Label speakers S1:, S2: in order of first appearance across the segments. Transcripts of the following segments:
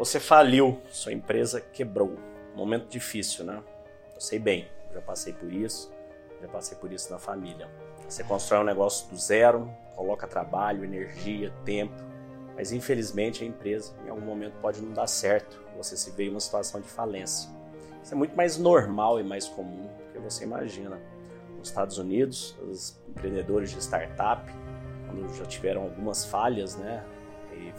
S1: Você faliu, sua empresa quebrou. Momento difícil, né? Eu sei bem, já passei por isso, já passei por isso na família. Você constrói um negócio do zero, coloca trabalho, energia, tempo, mas infelizmente a empresa em algum momento pode não dar certo. Você se vê em uma situação de falência. Isso é muito mais normal e mais comum do que você imagina. Nos Estados Unidos, os empreendedores de startup, quando já tiveram algumas falhas, né,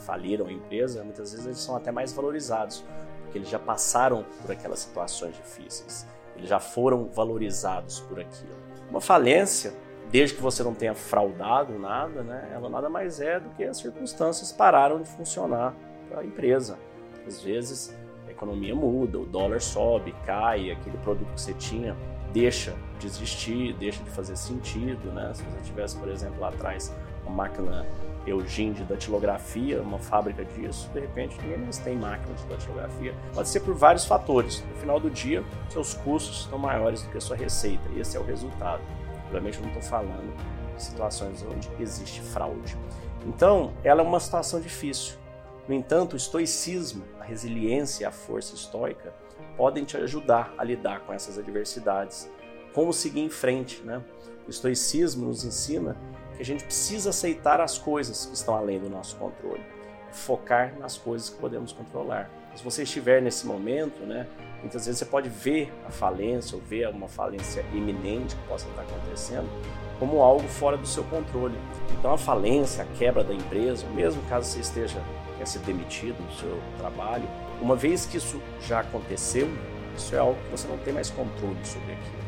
S1: faliram a empresa, muitas vezes eles são até mais valorizados, porque eles já passaram por aquelas situações difíceis, eles já foram valorizados por aquilo. Uma falência, desde que você não tenha fraudado nada, né, ela nada mais é do que as circunstâncias pararam de funcionar para a empresa. Às vezes a economia muda, o dólar sobe, cai, aquele produto que você tinha deixa de existir, deixa de fazer sentido, né? Se você tivesse, por exemplo, lá atrás uma máquina Eugene de datilografia, uma fábrica disso, de repente ninguém mais tem máquina de datilografia. Pode ser por vários fatores. No final do dia, seus custos estão maiores do que a sua receita, e esse é o resultado. Obviamente eu não estou falando de situações onde existe fraude. Então, ela é uma situação difícil. No entanto, o estoicismo, a resiliência e a força estoica podem te ajudar a lidar com essas adversidades. Como seguir em frente, né? O estoicismo nos ensina a gente precisa aceitar as coisas que estão além do nosso controle, focar nas coisas que podemos controlar. Se você estiver nesse momento, né, muitas vezes você pode ver a falência ou ver uma falência iminente que possa estar acontecendo como algo fora do seu controle. Então a falência, a quebra da empresa, mesmo caso você esteja quer ser demitido do seu trabalho, uma vez que isso já aconteceu, isso é algo que você não tem mais controle sobre aquilo.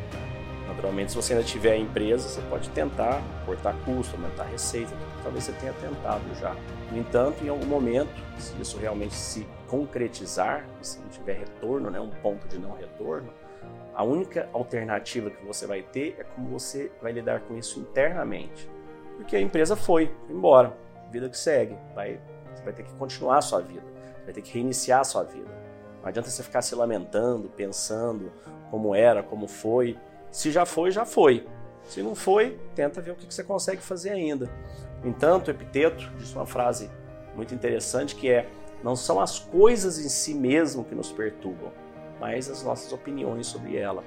S1: Naturalmente, se você ainda tiver a empresa, você pode tentar cortar custo, aumentar a receita, talvez você tenha tentado já. No entanto, em algum momento, se isso realmente se concretizar, se não tiver retorno, né, um ponto de não retorno, a única alternativa que você vai ter é como você vai lidar com isso internamente. Porque a empresa foi, foi embora, vida que segue, vai, você vai ter que continuar a sua vida, vai ter que reiniciar a sua vida. Não adianta você ficar se lamentando, pensando como era, como foi, se já foi, já foi. Se não foi, tenta ver o que você consegue fazer ainda. No entanto, Epiteto disse uma frase muito interessante que é: não são as coisas em si mesmo que nos perturbam, mas as nossas opiniões sobre ela.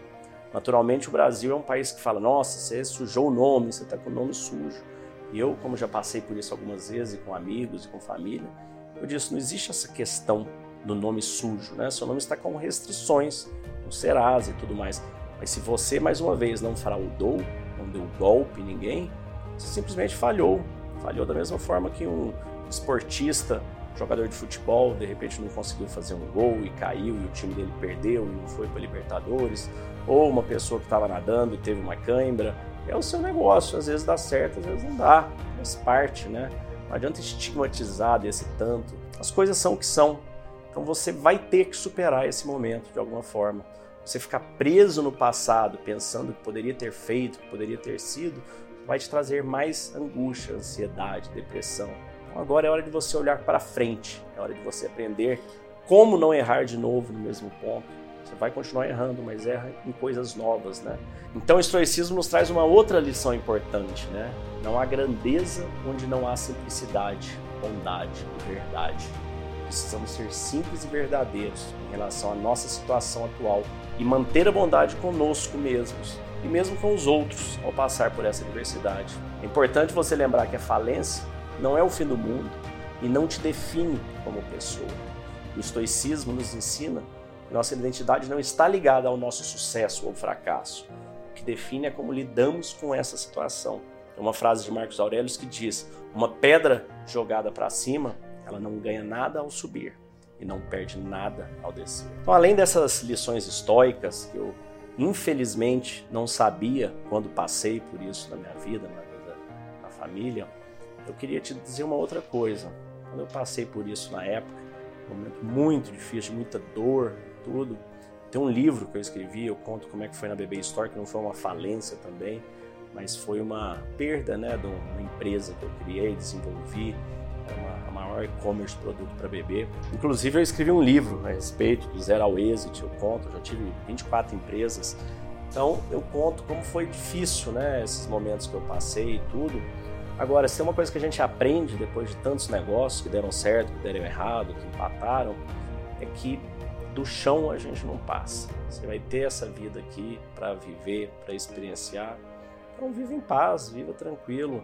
S1: Naturalmente, o Brasil é um país que fala: nossa, você sujou o nome, você está com o nome sujo. E eu, como já passei por isso algumas vezes, com amigos e com família, eu disse: não existe essa questão do nome sujo, né? Seu nome está com restrições, com Serasa e tudo mais. Mas se você, mais uma vez, não fraudou, não deu golpe em ninguém, você simplesmente falhou. Falhou da mesma forma que um esportista, jogador de futebol, de repente não conseguiu fazer um gol e caiu e o time dele perdeu e não foi para Libertadores. Ou uma pessoa que estava nadando e teve uma cãibra. É o seu negócio, às vezes dá certo, às vezes não dá. Faz parte, né? Não adianta estigmatizar desse tanto. As coisas são o que são. Então você vai ter que superar esse momento de alguma forma você ficar preso no passado, pensando que poderia ter feito, que poderia ter sido, vai te trazer mais angústia, ansiedade, depressão. Então agora é hora de você olhar para frente, é hora de você aprender como não errar de novo no mesmo ponto. Você vai continuar errando, mas erra em coisas novas, né? Então o estoicismo nos traz uma outra lição importante, né? Não há grandeza onde não há simplicidade, bondade e verdade. Precisamos ser simples e verdadeiros em relação à nossa situação atual e manter a bondade conosco mesmos e mesmo com os outros ao passar por essa adversidade. É importante você lembrar que a falência não é o fim do mundo e não te define como pessoa. O estoicismo nos ensina que nossa identidade não está ligada ao nosso sucesso ou fracasso. O que define é como lidamos com essa situação. É uma frase de Marcos Aurelius que diz: Uma pedra jogada para cima ela não ganha nada ao subir e não perde nada ao descer. Então, além dessas lições estoicas que eu infelizmente não sabia quando passei por isso na minha vida, na vida da família, eu queria te dizer uma outra coisa. Quando eu passei por isso na época, um momento muito difícil, muita dor, tudo. Tem um livro que eu escrevi, eu conto como é que foi na BB Store, que não foi uma falência também, mas foi uma perda, né, de uma empresa que eu criei, desenvolvi, maior e-commerce produto para bebê. Inclusive, eu escrevi um livro a respeito do zero ao êxito. Eu conto, já tive 24 empresas. Então, eu conto como foi difícil, né? Esses momentos que eu passei e tudo. Agora, se tem uma coisa que a gente aprende depois de tantos negócios que deram certo, que deram errado, que empataram, é que do chão a gente não passa. Você vai ter essa vida aqui para viver, para experienciar. Então viva em paz, viva tranquilo.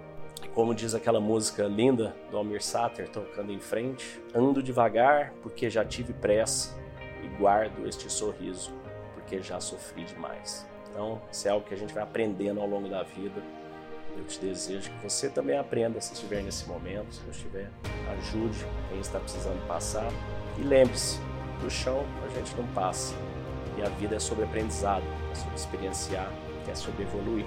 S1: Como diz aquela música linda do Almir Sater tocando em frente, ando devagar porque já tive pressa e guardo este sorriso porque já sofri demais. Então, isso é algo que a gente vai aprendendo ao longo da vida. Eu te desejo que você também aprenda se estiver nesse momento, se não estiver, ajude quem está precisando passar. E lembre-se, do chão a gente não passa. E a vida é sobre aprendizado, é sobre experienciar, é sobre evoluir.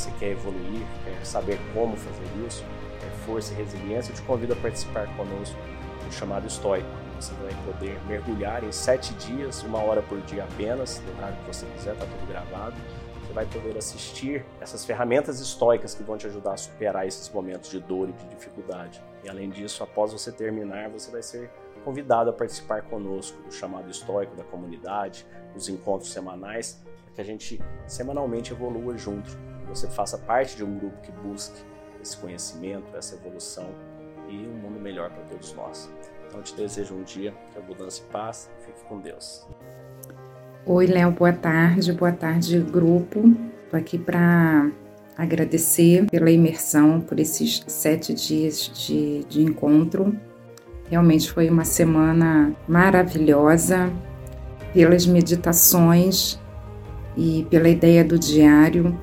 S1: Você quer evoluir, quer saber como fazer isso, quer força e resiliência, eu te convido a participar conosco do chamado estoico você vai poder mergulhar em sete dias, uma hora por dia apenas, no horário que você quiser, está tudo gravado. Você vai poder assistir essas ferramentas estoicas que vão te ajudar a superar esses momentos de dor e de dificuldade. E além disso, após você terminar, você vai ser convidado a participar conosco do chamado estoico da comunidade, dos encontros semanais, para que a gente semanalmente evolua junto. Você faça parte de um grupo que busque esse conhecimento, essa evolução e um mundo melhor para todos nós. Então te desejo um dia de abundância e paz. Fique com Deus.
S2: Oi, Léo, boa tarde. Boa tarde, grupo. Estou aqui para agradecer pela imersão, por esses sete dias de, de encontro. Realmente foi uma semana maravilhosa, pelas meditações e pela ideia do diário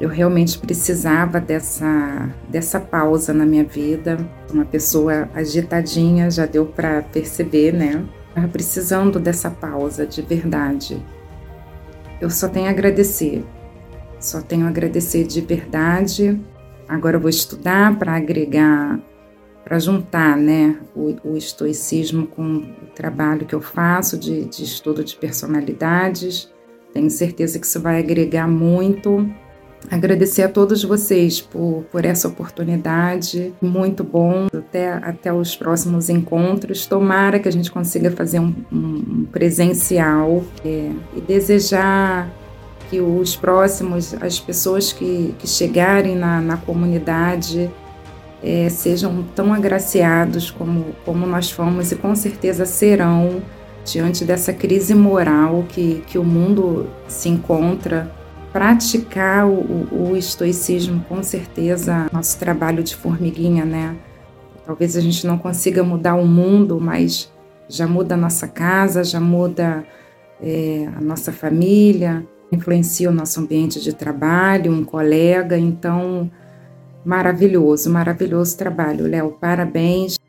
S2: eu realmente precisava dessa, dessa pausa na minha vida. Uma pessoa agitadinha, já deu para perceber, né? Estava precisando dessa pausa de verdade. Eu só tenho a agradecer, só tenho a agradecer de verdade. Agora eu vou estudar para agregar, para juntar né, o, o, estoicismo com o trabalho que eu faço de, de estudo de personalidades. Tenho certeza que isso vai agregar muito Agradecer a todos vocês por, por essa oportunidade, muito bom. Até, até os próximos encontros. Tomara que a gente consiga fazer um, um presencial é, e desejar que os próximos, as pessoas que, que chegarem na, na comunidade, é, sejam tão agraciados como, como nós fomos e com certeza serão diante dessa crise moral que, que o mundo se encontra praticar o, o, estoicismo, com certeza, nosso trabalho de formiguinha, né? Talvez a gente não consiga mudar o mundo, mas já muda a nossa casa, já muda é, a nossa família, influencia o nosso ambiente de trabalho, um colega. Então, maravilhoso, maravilhoso trabalho, Léo. Parabéns.